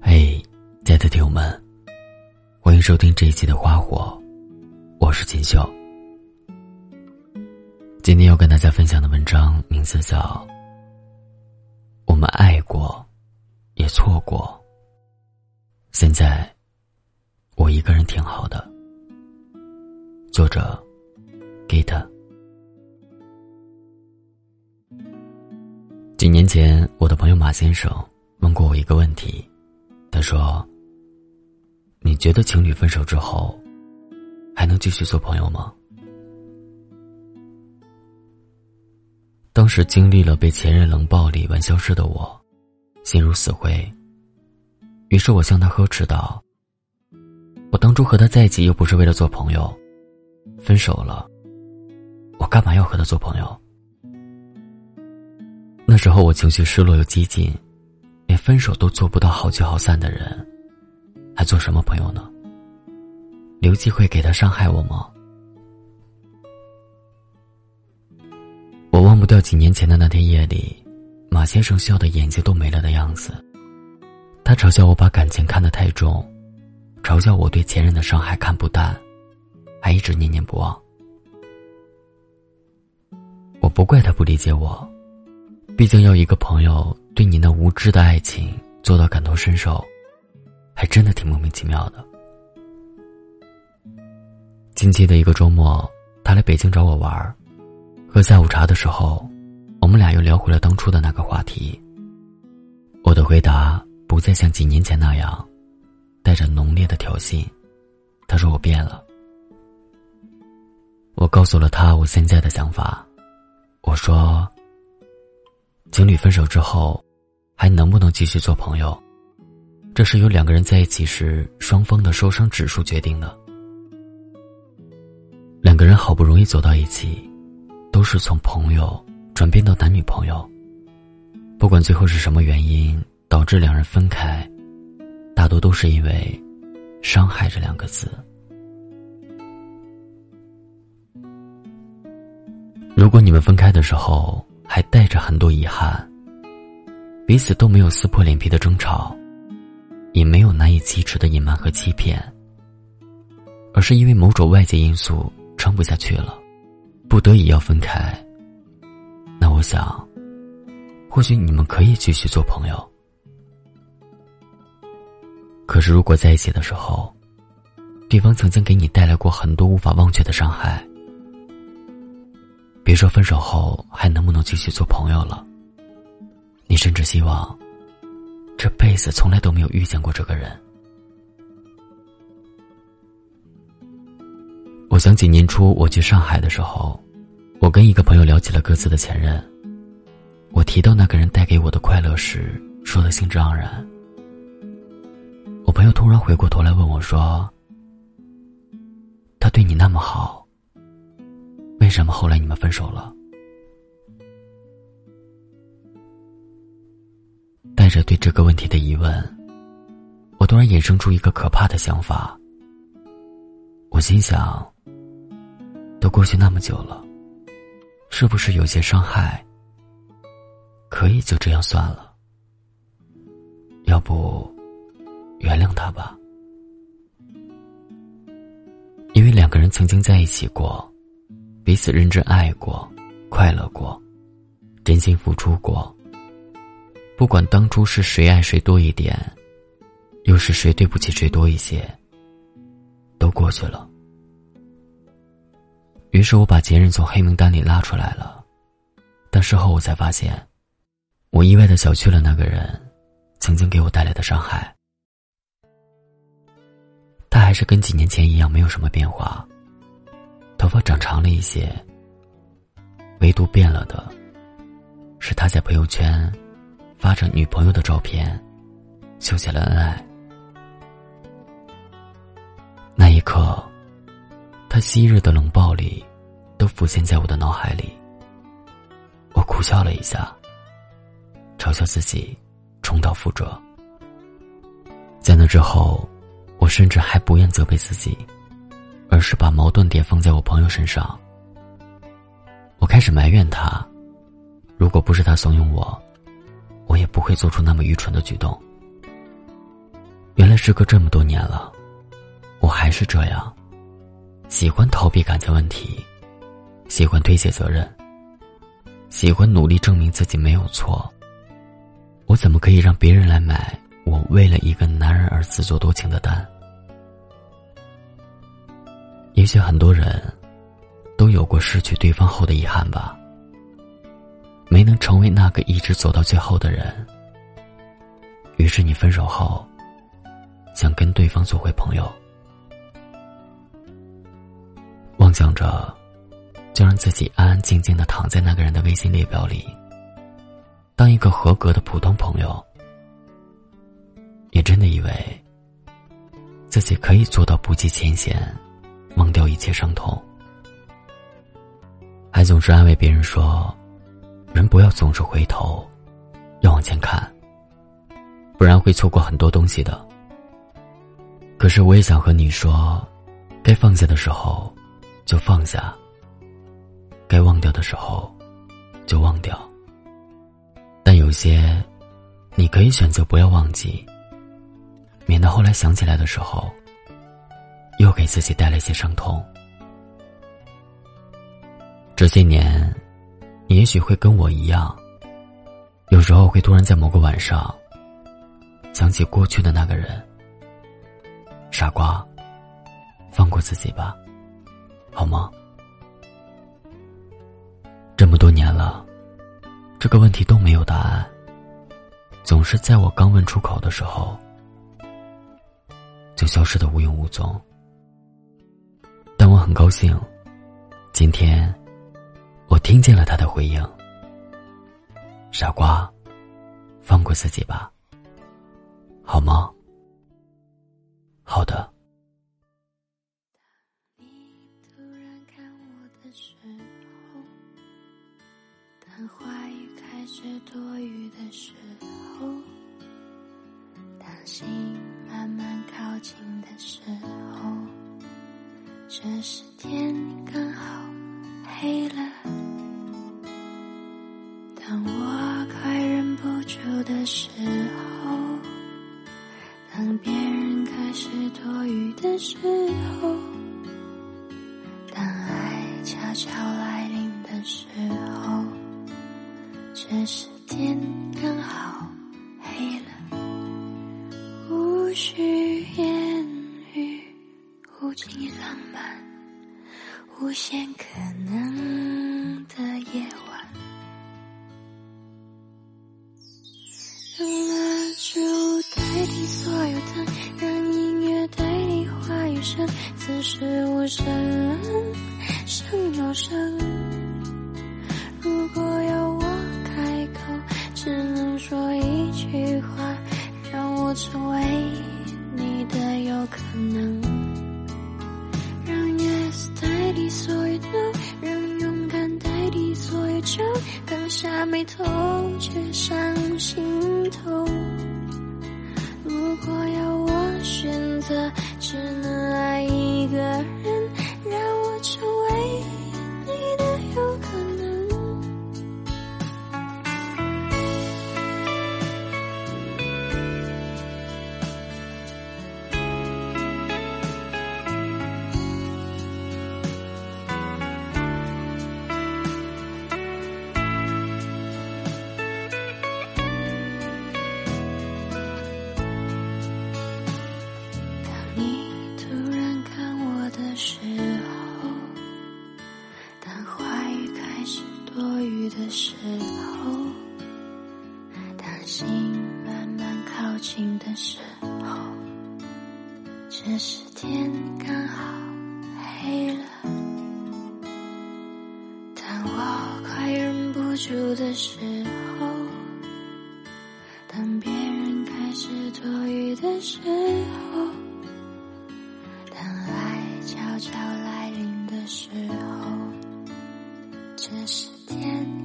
嘿，亲爱的听友们，欢迎收听这一期的《花火》，我是锦绣。今天要跟大家分享的文章名字叫《我们爱过，也错过》，现在我一个人挺好的。作者 Git。几年前，我的朋友马先生问过我一个问题，他说：“你觉得情侣分手之后，还能继续做朋友吗？”当时经历了被前任冷暴力玩消失的我，心如死灰。于是我向他呵斥道：“我当初和他在一起又不是为了做朋友，分手了，我干嘛要和他做朋友？”那时候我情绪失落又激进，连分手都做不到好聚好散的人，还做什么朋友呢？留机会给他伤害我吗？我忘不掉几年前的那天夜里，马先生笑的眼睛都没了的样子。他嘲笑我把感情看得太重，嘲笑我对前任的伤害看不淡，还一直念念不忘。我不怪他不理解我，毕竟要一个朋友对你那无知的爱情做到感同身受，还真的挺莫名其妙的。近期的一个周末，他来北京找我玩儿。喝下午茶的时候，我们俩又聊回了当初的那个话题。我的回答不再像几年前那样，带着浓烈的挑衅。他说我变了。我告诉了他我现在的想法。我说，情侣分手之后，还能不能继续做朋友，这是由两个人在一起时双方的受伤指数决定的。两个人好不容易走到一起。都是从朋友转变到男女朋友，不管最后是什么原因导致两人分开，大多都是因为“伤害”这两个字。如果你们分开的时候还带着很多遗憾，彼此都没有撕破脸皮的争吵，也没有难以启齿的隐瞒和欺骗，而是因为某种外界因素撑不下去了。不得已要分开，那我想，或许你们可以继续做朋友。可是，如果在一起的时候，对方曾经给你带来过很多无法忘却的伤害，别说分手后还能不能继续做朋友了，甚至希望这辈子从来都没有遇见过这个人。我想起年初我去上海的时候，我跟一个朋友聊起了各自的前任。我提到那个人带给我的快乐时，说的兴致盎然。我朋友突然回过头来问我说：“他对你那么好，为什么后来你们分手了？”带着对这个问题的疑问，我突然衍生出一个可怕的想法。我心想。都过去那么久了，是不是有些伤害可以就这样算了？要不原谅他吧，因为两个人曾经在一起过，彼此认真爱过，快乐过，真心付出过。不管当初是谁爱谁多一点，又是谁对不起谁多一些，都过去了。于是我把前任从黑名单里拉出来了，但事后我才发现，我意外的小觑了那个人曾经给我带来的伤害。他还是跟几年前一样没有什么变化，头发长长了一些。唯独变了的，是他在朋友圈发着女朋友的照片，秀起了恩爱。那一刻。他昔日的冷暴力，都浮现在我的脑海里。我苦笑了一下，嘲笑自己重蹈覆辙。在那之后，我甚至还不愿责备自己，而是把矛盾点放在我朋友身上。我开始埋怨他，如果不是他怂恿我，我也不会做出那么愚蠢的举动。原来时隔这么多年了，我还是这样，喜欢逃避感情问题，喜欢推卸责任，喜欢努力证明自己没有错。我怎么可以让别人来买我为了一个男人而自作多情的单？也许很多人都有过失去对方后的遗憾吧，没能成为那个一直走到最后的人。于是你分手后，想跟对方做回朋友，妄想着就让自己安安静静的躺在那个人的微信列表里，当一个合格的普通朋友，也真的以为自己可以做到不计前嫌。忘掉一切伤痛，还总是安慰别人说：“人不要总是回头，要往前看，不然会错过很多东西的。”可是我也想和你说，该放下的时候就放下，该忘掉的时候就忘掉。但有些，你可以选择不要忘记，免得后来想起来的时候。又给自己带来一些伤痛。这些年，你也许会跟我一样，有时候会突然在某个晚上想起过去的那个人。傻瓜，放过自己吧，好吗？这么多年了，这个问题都没有答案，总是在我刚问出口的时候，就消失的无影无踪。但我很高兴，今天我听见了他的回应。傻瓜，放过自己吧，好吗？好的。你突然看我的时候，当话语开始多余的时候，当心慢慢靠近的时候。这时天刚好黑了，当我快忍不住的时候，当别人开始多余的时候，当爱悄悄来临的时候，这时天刚好黑了，无需言语，无尽浪漫。无限可能声，此时无声，胜有声。如果要我开口，只能说一句话，让我成为你的有可能。让 yes 代替所有 no，让勇敢代替所有酒，刚下眉头却上心头。如果要我选择，只能爱一个人，的时候，当心慢慢靠近的时候，这时天刚好黑了。当我快忍不住的时候，当别人开始多余的时候，当爱悄悄来临的时候，这时天。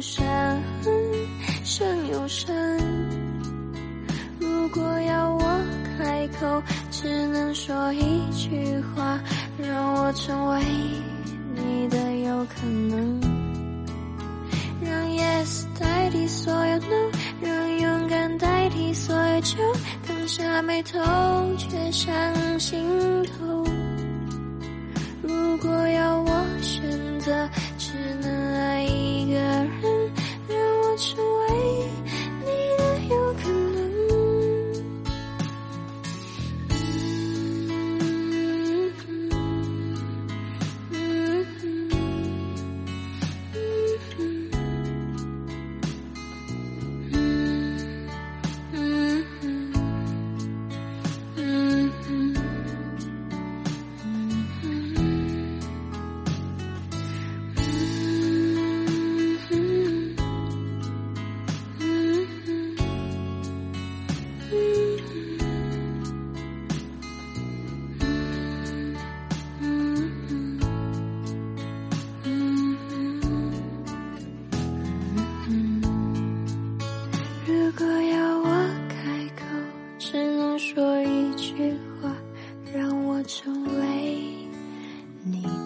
山，深又深。如果要我开口，只能说一句话，让我成为你的有可能。让 yes 代替所有 no，让勇敢代替所有酒，刚下眉头却上心头。如果要我选择。说一句话让我成为你。